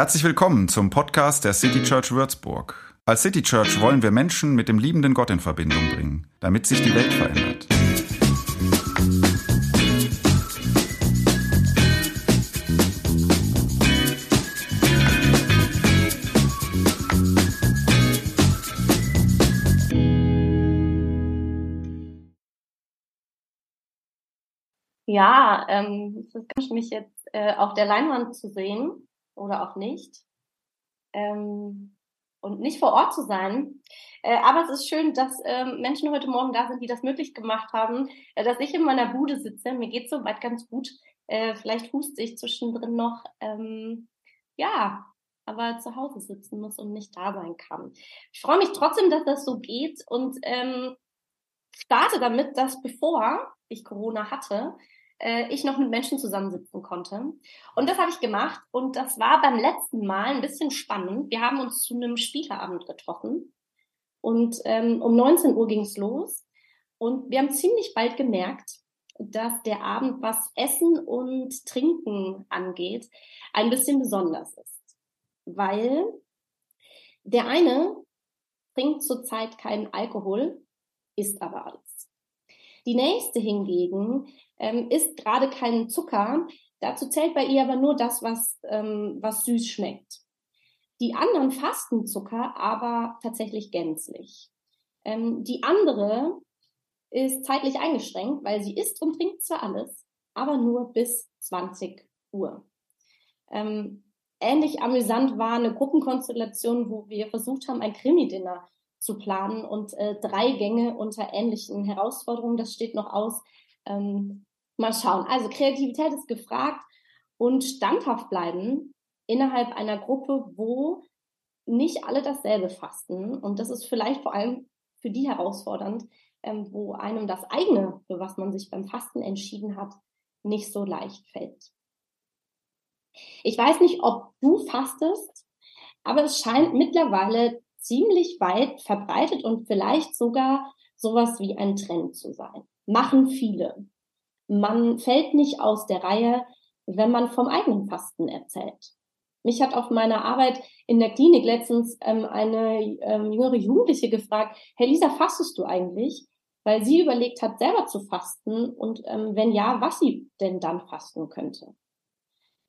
Herzlich willkommen zum Podcast der City Church Würzburg. Als City Church wollen wir Menschen mit dem liebenden Gott in Verbindung bringen, damit sich die Welt verändert. Ja, ähm, es ist ganz mich jetzt äh, auf der Leinwand zu sehen oder auch nicht. Ähm, und nicht vor Ort zu sein. Äh, aber es ist schön, dass äh, Menschen heute Morgen da sind, die das möglich gemacht haben, äh, dass ich in meiner Bude sitze. Mir geht soweit ganz gut. Äh, vielleicht huste ich zwischendrin noch. Ähm, ja, aber zu Hause sitzen muss und nicht da sein kann. Ich freue mich trotzdem, dass das so geht und ähm, starte damit, dass bevor ich Corona hatte, äh, ich noch mit Menschen zusammensitzen konnte. Und das habe ich gemacht und das war beim letzten Mal ein bisschen spannend. Wir haben uns zu einem Spieleabend getroffen und ähm, um 19 Uhr ging es los und wir haben ziemlich bald gemerkt, dass der Abend, was Essen und Trinken angeht, ein bisschen besonders ist. Weil der eine trinkt zurzeit keinen Alkohol, isst aber alles. Die nächste hingegen ähm, isst gerade keinen Zucker. Dazu zählt bei ihr aber nur das, was, ähm, was süß schmeckt. Die anderen fasten Zucker aber tatsächlich gänzlich. Ähm, die andere ist zeitlich eingeschränkt, weil sie isst und trinkt zwar alles, aber nur bis 20 Uhr. Ähm, ähnlich amüsant war eine Gruppenkonstellation, wo wir versucht haben, ein Krimi-Dinner zu planen und äh, drei Gänge unter ähnlichen Herausforderungen. Das steht noch aus. Ähm, mal schauen. Also Kreativität ist gefragt und standhaft bleiben innerhalb einer Gruppe, wo nicht alle dasselbe fasten. Und das ist vielleicht vor allem für die herausfordernd, ähm, wo einem das eigene, für was man sich beim Fasten entschieden hat, nicht so leicht fällt. Ich weiß nicht, ob du fastest, aber es scheint mittlerweile ziemlich weit verbreitet und vielleicht sogar sowas wie ein Trend zu sein. Machen viele. Man fällt nicht aus der Reihe, wenn man vom eigenen Fasten erzählt. Mich hat auf meiner Arbeit in der Klinik letztens ähm, eine ähm, jüngere Jugendliche gefragt, Herr Lisa, fastest du eigentlich? Weil sie überlegt hat, selber zu fasten und ähm, wenn ja, was sie denn dann fasten könnte.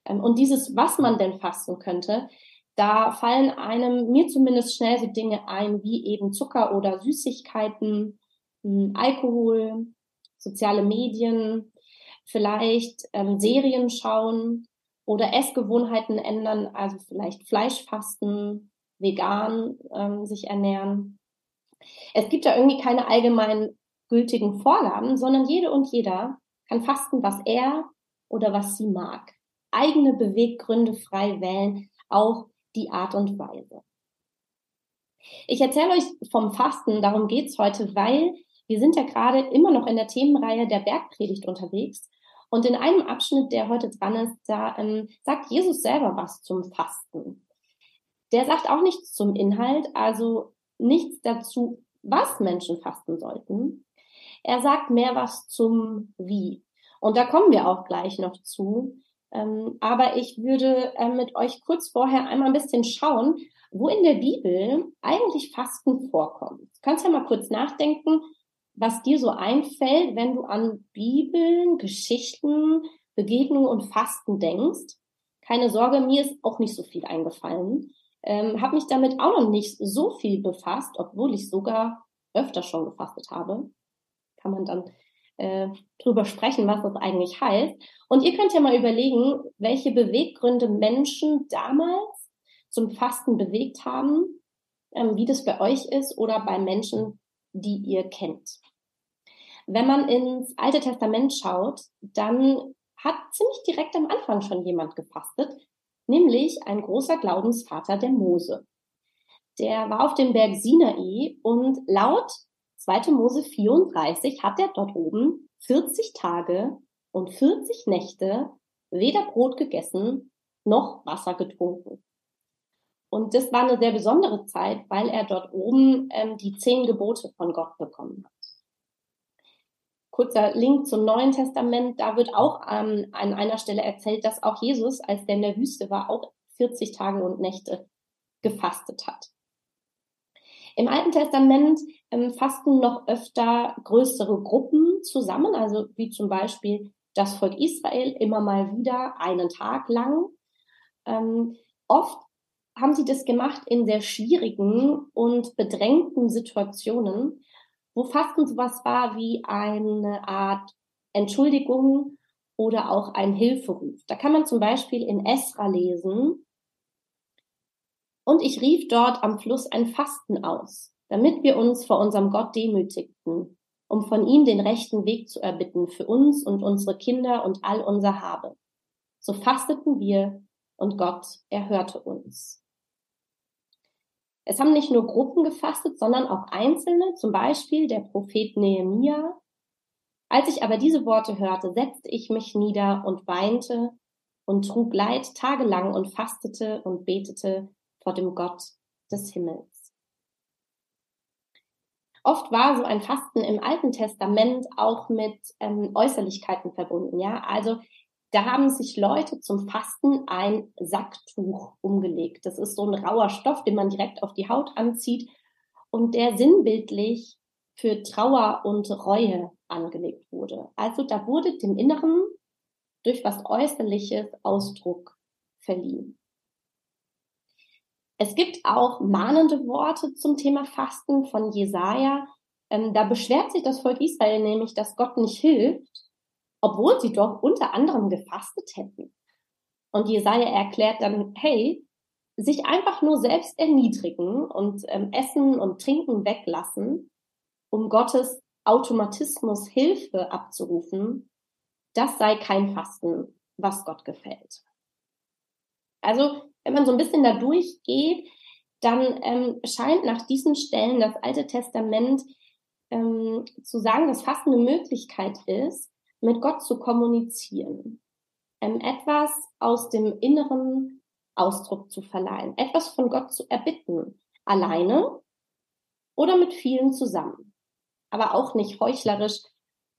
Ähm, und dieses, was man denn fasten könnte, da fallen einem, mir zumindest schnell so Dinge ein, wie eben Zucker oder Süßigkeiten, hm, Alkohol, soziale Medien, vielleicht ähm, Serien schauen oder Essgewohnheiten ändern, also vielleicht Fleischfasten, vegan ähm, sich ernähren. Es gibt da irgendwie keine allgemein gültigen Vorgaben, sondern jede und jeder kann fasten, was er oder was sie mag. Eigene Beweggründe frei wählen, auch die Art und Weise. Ich erzähle euch vom Fasten, darum geht's heute, weil wir sind ja gerade immer noch in der Themenreihe der Bergpredigt unterwegs. Und in einem Abschnitt, der heute dran ist, da ähm, sagt Jesus selber was zum Fasten. Der sagt auch nichts zum Inhalt, also nichts dazu, was Menschen fasten sollten. Er sagt mehr was zum Wie. Und da kommen wir auch gleich noch zu. Ähm, aber ich würde äh, mit euch kurz vorher einmal ein bisschen schauen, wo in der Bibel eigentlich Fasten vorkommt. Du kannst ja mal kurz nachdenken, was dir so einfällt, wenn du an Bibeln, Geschichten, Begegnungen und Fasten denkst. Keine Sorge, mir ist auch nicht so viel eingefallen. Ähm, habe mich damit auch noch nicht so viel befasst, obwohl ich sogar öfter schon gefastet habe. Kann man dann äh, drüber sprechen, was das eigentlich heißt. Und ihr könnt ja mal überlegen, welche Beweggründe Menschen damals zum Fasten bewegt haben, ähm, wie das bei euch ist oder bei Menschen, die ihr kennt. Wenn man ins Alte Testament schaut, dann hat ziemlich direkt am Anfang schon jemand gefastet, nämlich ein großer Glaubensvater der Mose. Der war auf dem Berg Sinai und laut 2. Mose 34 hat er dort oben 40 Tage und 40 Nächte weder Brot gegessen noch Wasser getrunken. Und das war eine sehr besondere Zeit, weil er dort oben ähm, die zehn Gebote von Gott bekommen hat. Kurzer Link zum Neuen Testament, da wird auch ähm, an einer Stelle erzählt, dass auch Jesus, als der in der Wüste war, auch 40 Tage und Nächte gefastet hat. Im Alten Testament ähm, fasten noch öfter größere Gruppen zusammen, also wie zum Beispiel das Volk Israel immer mal wieder einen Tag lang. Ähm, oft haben sie das gemacht in sehr schwierigen und bedrängten Situationen, wo Fasten sowas war wie eine Art Entschuldigung oder auch ein Hilferuf. Da kann man zum Beispiel in Esra lesen, und ich rief dort am Fluss ein Fasten aus, damit wir uns vor unserem Gott demütigten, um von ihm den rechten Weg zu erbitten für uns und unsere Kinder und all unser Habe. So fasteten wir und Gott erhörte uns. Es haben nicht nur Gruppen gefastet, sondern auch Einzelne, zum Beispiel der Prophet Nehemia. Als ich aber diese Worte hörte, setzte ich mich nieder und weinte und trug Leid tagelang und fastete und betete vor dem Gott des Himmels. Oft war so ein Fasten im Alten Testament auch mit ähm, Äußerlichkeiten verbunden. Ja, also da haben sich Leute zum Fasten ein Sacktuch umgelegt. Das ist so ein rauer Stoff, den man direkt auf die Haut anzieht und der sinnbildlich für Trauer und Reue angelegt wurde. Also da wurde dem Inneren durch was Äußerliches Ausdruck verliehen. Es gibt auch mahnende Worte zum Thema Fasten von Jesaja. Ähm, da beschwert sich das Volk Israel nämlich, dass Gott nicht hilft, obwohl sie doch unter anderem gefastet hätten. Und Jesaja erklärt dann, hey, sich einfach nur selbst erniedrigen und ähm, Essen und Trinken weglassen, um Gottes Automatismus Hilfe abzurufen, das sei kein Fasten, was Gott gefällt. Also wenn man so ein bisschen da durchgeht, dann ähm, scheint nach diesen Stellen das Alte Testament ähm, zu sagen, dass Fasten eine Möglichkeit ist, mit Gott zu kommunizieren, ähm, etwas aus dem Inneren Ausdruck zu verleihen, etwas von Gott zu erbitten, alleine oder mit vielen zusammen, aber auch nicht heuchlerisch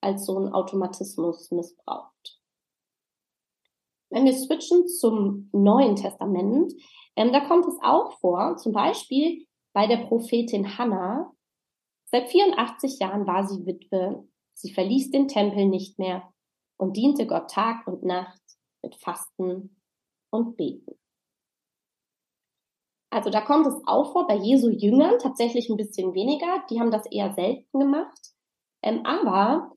als so ein Automatismus missbraucht. Wenn wir switchen zum Neuen Testament, ähm, da kommt es auch vor, zum Beispiel bei der Prophetin Hannah. Seit 84 Jahren war sie Witwe. Sie verließ den Tempel nicht mehr und diente Gott Tag und Nacht mit Fasten und Beten. Also da kommt es auch vor, bei Jesu Jüngern tatsächlich ein bisschen weniger. Die haben das eher selten gemacht. Ähm, aber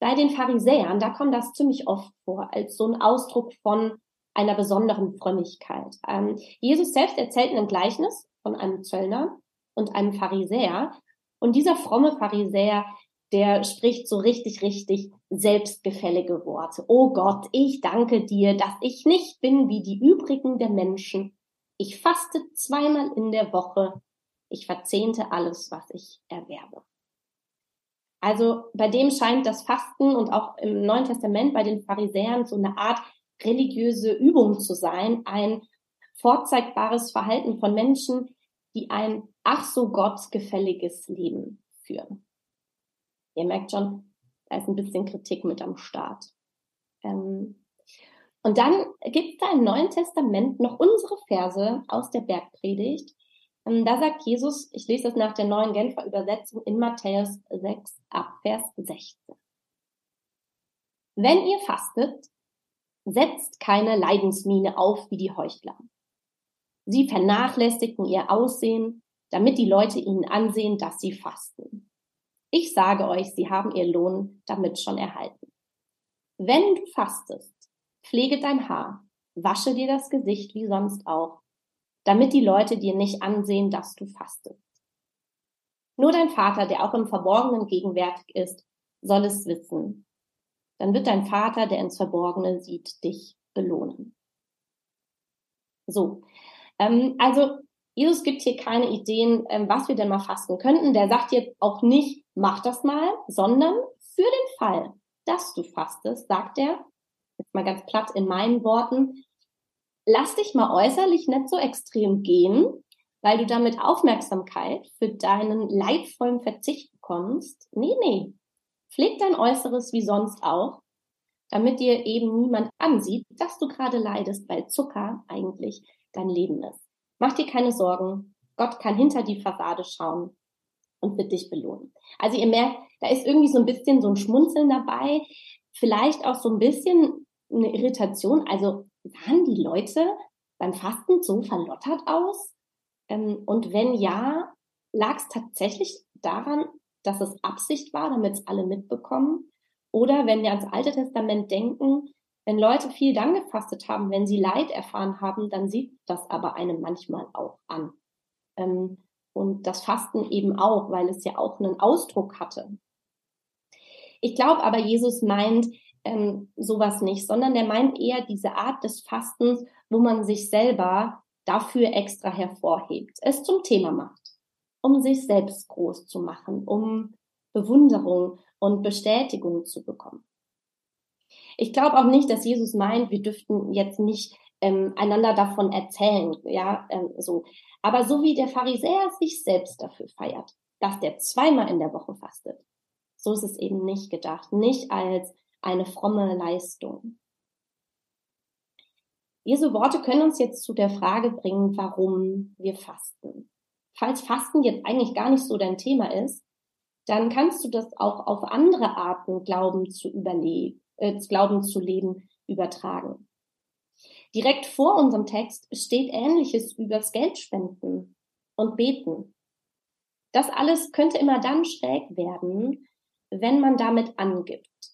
bei den Pharisäern, da kommt das ziemlich oft vor, als so ein Ausdruck von einer besonderen Frömmigkeit. Ähm, Jesus selbst erzählt ein Gleichnis von einem Zöllner und einem Pharisäer. Und dieser fromme Pharisäer, der spricht so richtig, richtig selbstgefällige Worte. Oh Gott, ich danke dir, dass ich nicht bin wie die übrigen der Menschen. Ich faste zweimal in der Woche. Ich verzehnte alles, was ich erwerbe. Also bei dem scheint das Fasten und auch im Neuen Testament bei den Pharisäern so eine Art religiöse Übung zu sein, ein vorzeigbares Verhalten von Menschen, die ein ach so gottgefälliges Leben führen. Ihr merkt schon, da ist ein bisschen Kritik mit am Start. Ähm, und dann gibt es da im Neuen Testament noch unsere Verse aus der Bergpredigt, ähm, da sagt Jesus, ich lese das nach der neuen Genfer Übersetzung in Matthäus 6 ab Vers 16. Wenn ihr fastet, setzt keine Leidensmiene auf wie die Heuchler. Sie vernachlässigen ihr Aussehen, damit die Leute ihnen ansehen, dass sie fasten. Ich sage euch, sie haben ihr Lohn damit schon erhalten. Wenn du fastest, pflege dein Haar, wasche dir das Gesicht wie sonst auch damit die Leute dir nicht ansehen, dass du fastest. Nur dein Vater, der auch im Verborgenen gegenwärtig ist, soll es wissen. Dann wird dein Vater, der ins Verborgene sieht, dich belohnen. So, ähm, also Jesus gibt hier keine Ideen, ähm, was wir denn mal fasten könnten. Der sagt jetzt auch nicht, mach das mal, sondern für den Fall, dass du fastest, sagt er, jetzt mal ganz platt in meinen Worten, lass dich mal äußerlich nicht so extrem gehen, weil du damit Aufmerksamkeit für deinen leidvollen Verzicht bekommst. Nee, nee. Pfleg dein Äußeres wie sonst auch, damit dir eben niemand ansieht, dass du gerade leidest, weil Zucker eigentlich dein Leben ist. Mach dir keine Sorgen. Gott kann hinter die Fassade schauen und wird dich belohnen. Also ihr merkt, da ist irgendwie so ein bisschen so ein Schmunzeln dabei, vielleicht auch so ein bisschen eine Irritation. Also sahen die Leute beim Fasten so verlottert aus? Ähm, und wenn ja, lag es tatsächlich daran, dass es Absicht war, damit es alle mitbekommen? Oder wenn wir ans Alte Testament denken, wenn Leute viel dann gefastet haben, wenn sie Leid erfahren haben, dann sieht das aber einem manchmal auch an. Ähm, und das Fasten eben auch, weil es ja auch einen Ausdruck hatte. Ich glaube aber, Jesus meint ähm, sowas nicht, sondern der meint eher diese Art des Fastens, wo man sich selber dafür extra hervorhebt, es zum Thema macht, um sich selbst groß zu machen, um Bewunderung und Bestätigung zu bekommen. Ich glaube auch nicht, dass Jesus meint, wir dürften jetzt nicht ähm, einander davon erzählen, ja, ähm, so. Aber so wie der Pharisäer sich selbst dafür feiert, dass der zweimal in der Woche fastet, so ist es eben nicht gedacht, nicht als eine fromme Leistung. Diese Worte können uns jetzt zu der Frage bringen, warum wir fasten. Falls Fasten jetzt eigentlich gar nicht so dein Thema ist, dann kannst du das auch auf andere Arten Glauben zu überleben, äh, Glauben zu leben übertragen. Direkt vor unserem Text steht Ähnliches übers Geldspenden und Beten. Das alles könnte immer dann schräg werden, wenn man damit angibt,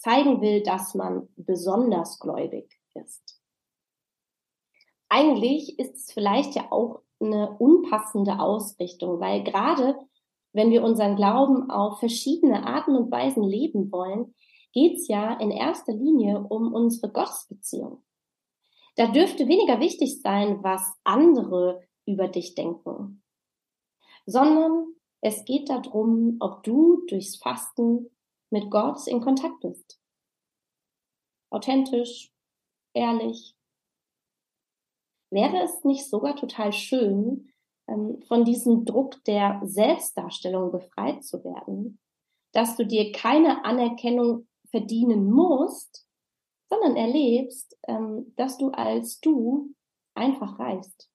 zeigen will, dass man besonders gläubig ist. Eigentlich ist es vielleicht ja auch eine unpassende Ausrichtung, weil gerade wenn wir unseren Glauben auf verschiedene Arten und Weisen leben wollen, geht es ja in erster Linie um unsere Gottesbeziehung. Da dürfte weniger wichtig sein, was andere über dich denken, sondern es geht darum, ob du durchs Fasten mit Gott in Kontakt bist. Authentisch, ehrlich. Wäre es nicht sogar total schön, ähm, von diesem Druck der Selbstdarstellung befreit zu werden, dass du dir keine Anerkennung verdienen musst, sondern erlebst, ähm, dass du als du einfach reist.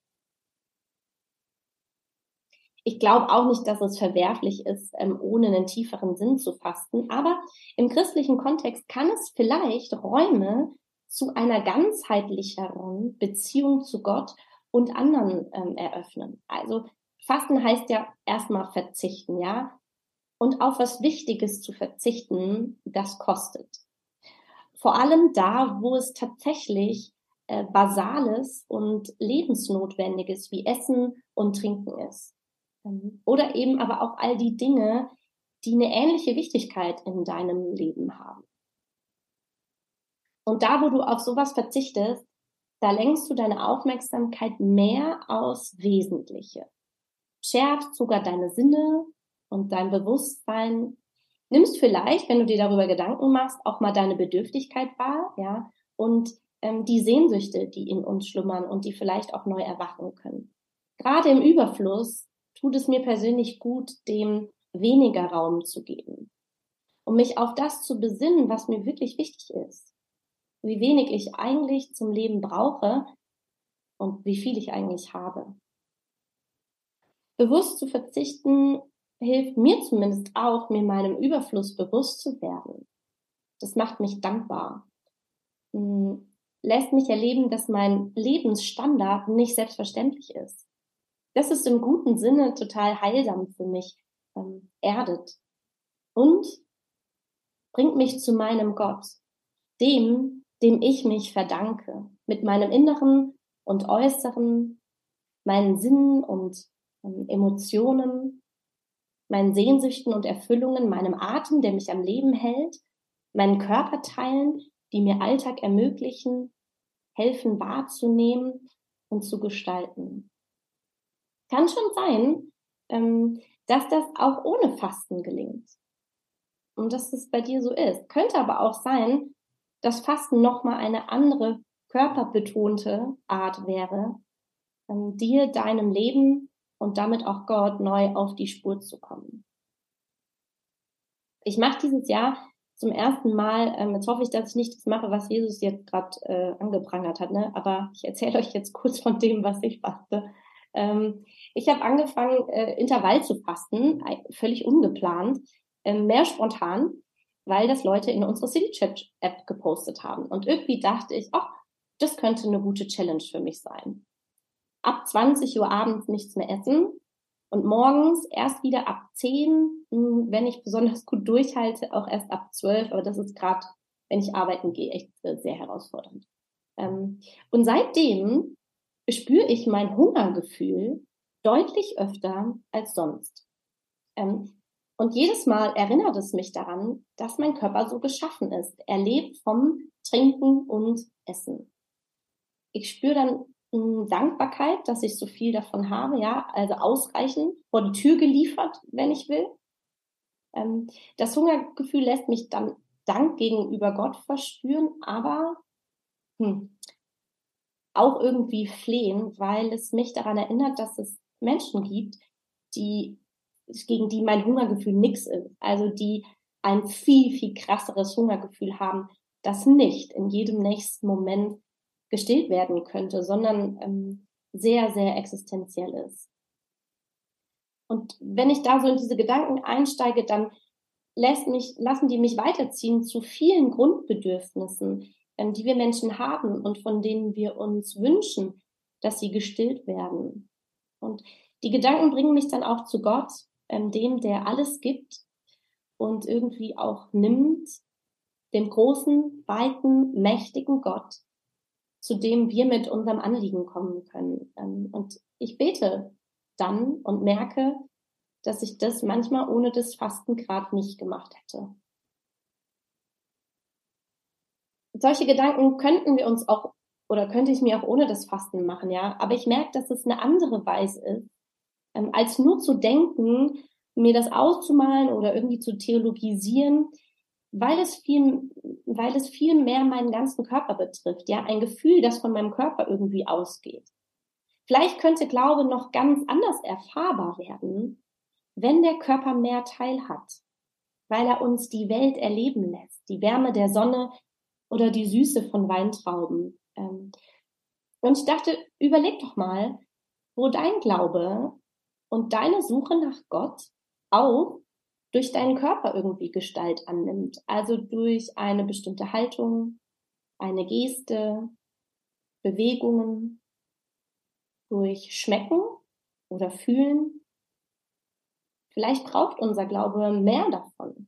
Ich glaube auch nicht, dass es verwerflich ist, ähm, ohne einen tieferen Sinn zu fasten, aber im christlichen Kontext kann es vielleicht Räume zu einer ganzheitlicheren Beziehung zu Gott und anderen ähm, eröffnen. Also Fasten heißt ja erstmal verzichten, ja. Und auf was Wichtiges zu verzichten, das kostet. Vor allem da, wo es tatsächlich äh, Basales und Lebensnotwendiges wie Essen und Trinken ist. Oder eben aber auch all die Dinge, die eine ähnliche Wichtigkeit in deinem Leben haben. Und da, wo du auf sowas verzichtest, da lenkst du deine Aufmerksamkeit mehr aus Wesentliche. Schärfst sogar deine Sinne und dein Bewusstsein nimmst vielleicht, wenn du dir darüber Gedanken machst, auch mal deine Bedürftigkeit wahr, ja, und ähm, die Sehnsüchte, die in uns schlummern und die vielleicht auch neu erwachen können. Gerade im Überfluss tut es mir persönlich gut, dem weniger Raum zu geben, um mich auf das zu besinnen, was mir wirklich wichtig ist, wie wenig ich eigentlich zum Leben brauche und wie viel ich eigentlich habe. Bewusst zu verzichten hilft mir zumindest auch, mir meinem Überfluss bewusst zu werden. Das macht mich dankbar. Hm, lässt mich erleben, dass mein Lebensstandard nicht selbstverständlich ist. Das ist im guten Sinne total heilsam für mich, ähm, erdet und bringt mich zu meinem Gott, dem, dem ich mich verdanke, mit meinem Inneren und Äußeren, meinen Sinnen und ähm, Emotionen, meinen Sehnsüchten und Erfüllungen, meinem Atem, der mich am Leben hält, meinen Körperteilen, die mir Alltag ermöglichen, helfen wahrzunehmen und zu gestalten. Kann schon sein, ähm, dass das auch ohne Fasten gelingt. Und dass es bei dir so ist. Könnte aber auch sein, dass Fasten nochmal eine andere körperbetonte Art wäre, ähm, dir, deinem Leben und damit auch Gott neu auf die Spur zu kommen. Ich mache dieses Jahr zum ersten Mal, ähm, jetzt hoffe ich, dass ich nicht das mache, was Jesus jetzt gerade äh, angeprangert hat, ne? aber ich erzähle euch jetzt kurz von dem, was ich faste. Ähm, ich habe angefangen, äh, Intervall zu fasten, völlig ungeplant, äh, mehr spontan, weil das Leute in unsere City Chat App gepostet haben. Und irgendwie dachte ich, ach, das könnte eine gute Challenge für mich sein. Ab 20 Uhr abends nichts mehr essen und morgens erst wieder ab 10, hm, wenn ich besonders gut durchhalte, auch erst ab 12. Aber das ist gerade, wenn ich arbeiten gehe, echt äh, sehr herausfordernd. Ähm, und seitdem spüre ich mein Hungergefühl deutlich öfter als sonst. Ähm, und jedes Mal erinnert es mich daran, dass mein Körper so geschaffen ist. Er lebt vom Trinken und Essen. Ich spüre dann hm, Dankbarkeit, dass ich so viel davon habe, ja, also ausreichend vor die Tür geliefert, wenn ich will. Ähm, das Hungergefühl lässt mich dann Dank gegenüber Gott verspüren, aber hm, auch irgendwie flehen, weil es mich daran erinnert, dass es Menschen gibt, die gegen die mein Hungergefühl nix ist, also die ein viel, viel krasseres Hungergefühl haben, das nicht in jedem nächsten Moment gestillt werden könnte, sondern ähm, sehr, sehr existenziell ist. Und wenn ich da so in diese Gedanken einsteige, dann lässt mich, lassen die mich weiterziehen zu vielen Grundbedürfnissen, die wir Menschen haben und von denen wir uns wünschen, dass sie gestillt werden. Und die Gedanken bringen mich dann auch zu Gott, ähm, dem, der alles gibt und irgendwie auch nimmt, dem großen, weiten, mächtigen Gott, zu dem wir mit unserem Anliegen kommen können. Ähm, und ich bete dann und merke, dass ich das manchmal ohne das Fasten gerade nicht gemacht hätte. Solche Gedanken könnten wir uns auch oder könnte ich mir auch ohne das Fasten machen, ja. Aber ich merke, dass es eine andere Weise ist, ähm, als nur zu denken, mir das auszumalen oder irgendwie zu theologisieren, weil es viel, weil es viel mehr meinen ganzen Körper betrifft, ja, ein Gefühl, das von meinem Körper irgendwie ausgeht. Vielleicht könnte Glaube noch ganz anders erfahrbar werden, wenn der Körper mehr Teil hat, weil er uns die Welt erleben lässt, die Wärme der Sonne oder die Süße von Weintrauben. Ähm, und ich dachte, überleg doch mal, wo dein Glaube und deine Suche nach Gott auch durch deinen Körper irgendwie Gestalt annimmt. Also durch eine bestimmte Haltung, eine Geste, Bewegungen, durch Schmecken oder Fühlen. Vielleicht braucht unser Glaube mehr davon.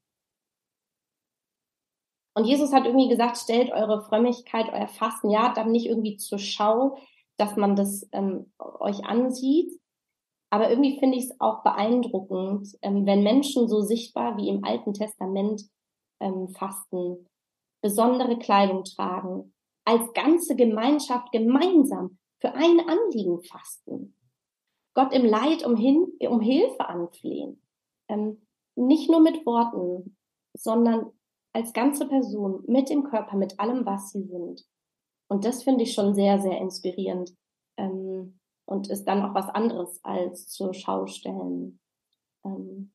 Und Jesus hat irgendwie gesagt, stellt eure Frömmigkeit, euer Fasten, ja, dann nicht irgendwie zur Schau, dass man das ähm, euch ansieht, aber irgendwie finde ich es auch beeindruckend, ähm, wenn Menschen so sichtbar wie im Alten Testament ähm, fasten, besondere Kleidung tragen, als ganze Gemeinschaft gemeinsam für ein Anliegen fasten, Gott im Leid um, hin, um Hilfe anflehen, ähm, nicht nur mit Worten, sondern als ganze Person, mit dem Körper, mit allem, was sie sind. Und das finde ich schon sehr, sehr inspirierend. Ähm, und ist dann auch was anderes als zur Schau stellen. Ähm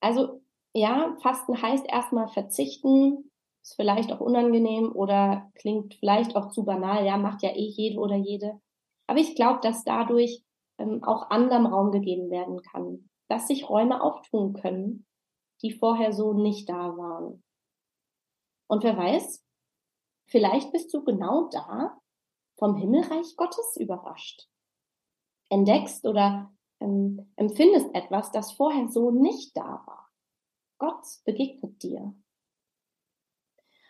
also ja, Fasten heißt erstmal verzichten, ist vielleicht auch unangenehm oder klingt vielleicht auch zu banal, ja, macht ja eh jede oder jede. Aber ich glaube, dass dadurch ähm, auch anderem Raum gegeben werden kann, dass sich Räume auftun können, die vorher so nicht da waren. Und wer weiß, vielleicht bist du genau da, vom Himmelreich Gottes überrascht. Entdeckst oder ähm, empfindest etwas, das vorher so nicht da war. Gott begegnet dir.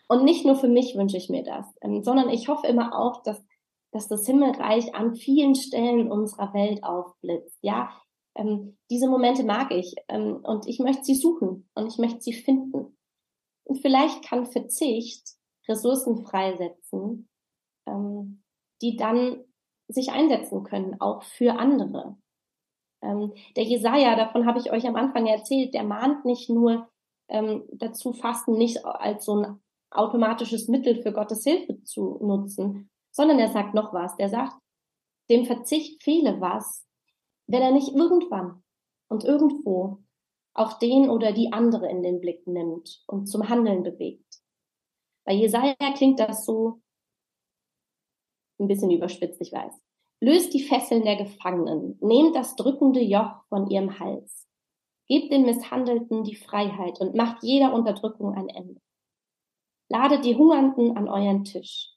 Und nicht nur für mich wünsche ich mir das, ähm, sondern ich hoffe immer auch, dass, dass das Himmelreich an vielen Stellen unserer Welt aufblitzt. Ja, ähm, diese Momente mag ich ähm, und ich möchte sie suchen und ich möchte sie finden. Und vielleicht kann Verzicht Ressourcen freisetzen, ähm, die dann sich einsetzen können, auch für andere. Ähm, der Jesaja, davon habe ich euch am Anfang erzählt, der mahnt nicht nur ähm, dazu, Fasten nicht als so ein automatisches Mittel für Gottes Hilfe zu nutzen, sondern er sagt noch was. Der sagt, dem Verzicht fehle was, wenn er nicht irgendwann und irgendwo auch den oder die andere in den Blick nimmt und zum Handeln bewegt. Bei Jesaja klingt das so ein bisschen überspitzt, ich weiß. Löst die Fesseln der Gefangenen, nehmt das drückende Joch von ihrem Hals. Gebt den Misshandelten die Freiheit und macht jeder Unterdrückung ein Ende. Ladet die Hungernden an euren Tisch.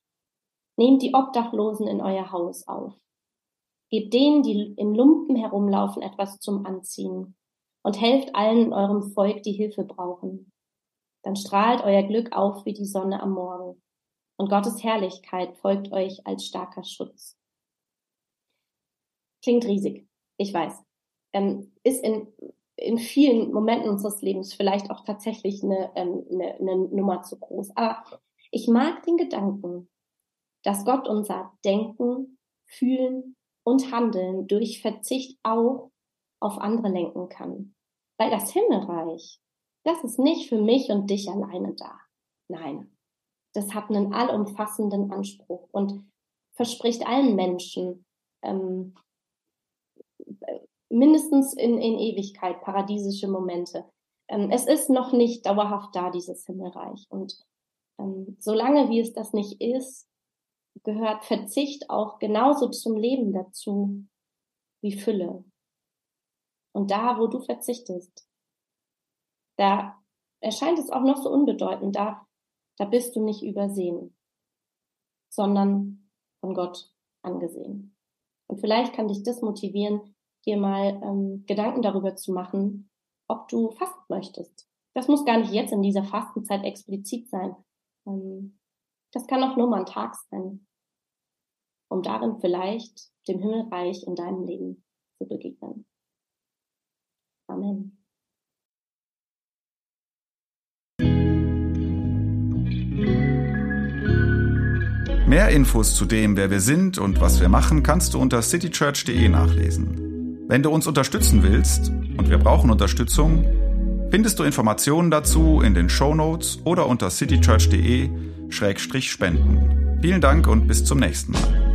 Nehmt die Obdachlosen in euer Haus auf. Gebt denen, die in Lumpen herumlaufen, etwas zum Anziehen und helft allen in eurem Volk, die Hilfe brauchen. Dann strahlt euer Glück auf wie die Sonne am Morgen und Gottes Herrlichkeit folgt euch als starker Schutz. Klingt riesig, ich weiß. Ähm, ist in, in vielen Momenten unseres Lebens vielleicht auch tatsächlich eine, ähm, eine, eine Nummer zu groß. Aber ich mag den Gedanken, dass Gott unser Denken, Fühlen und Handeln durch Verzicht auch auf andere lenken kann. Weil das Himmelreich, das ist nicht für mich und dich alleine da. Nein, das hat einen allumfassenden Anspruch und verspricht allen Menschen ähm, mindestens in, in Ewigkeit paradiesische Momente. Ähm, es ist noch nicht dauerhaft da, dieses Himmelreich. Und ähm, solange wie es das nicht ist, gehört Verzicht auch genauso zum Leben dazu wie Fülle. Und da, wo du verzichtest, da erscheint es auch noch so unbedeutend, da, da bist du nicht übersehen, sondern von Gott angesehen. Und vielleicht kann dich das motivieren, dir mal ähm, Gedanken darüber zu machen, ob du fasten möchtest. Das muss gar nicht jetzt in dieser Fastenzeit explizit sein. Ähm, das kann auch nur mal ein Tag sein, um darin vielleicht dem Himmelreich in deinem Leben zu begegnen. Amen. Mehr Infos zu dem, wer wir sind und was wir machen, kannst du unter citychurch.de nachlesen. Wenn du uns unterstützen willst, und wir brauchen Unterstützung, findest du Informationen dazu in den Show Notes oder unter citychurch.de-spenden. Vielen Dank und bis zum nächsten Mal.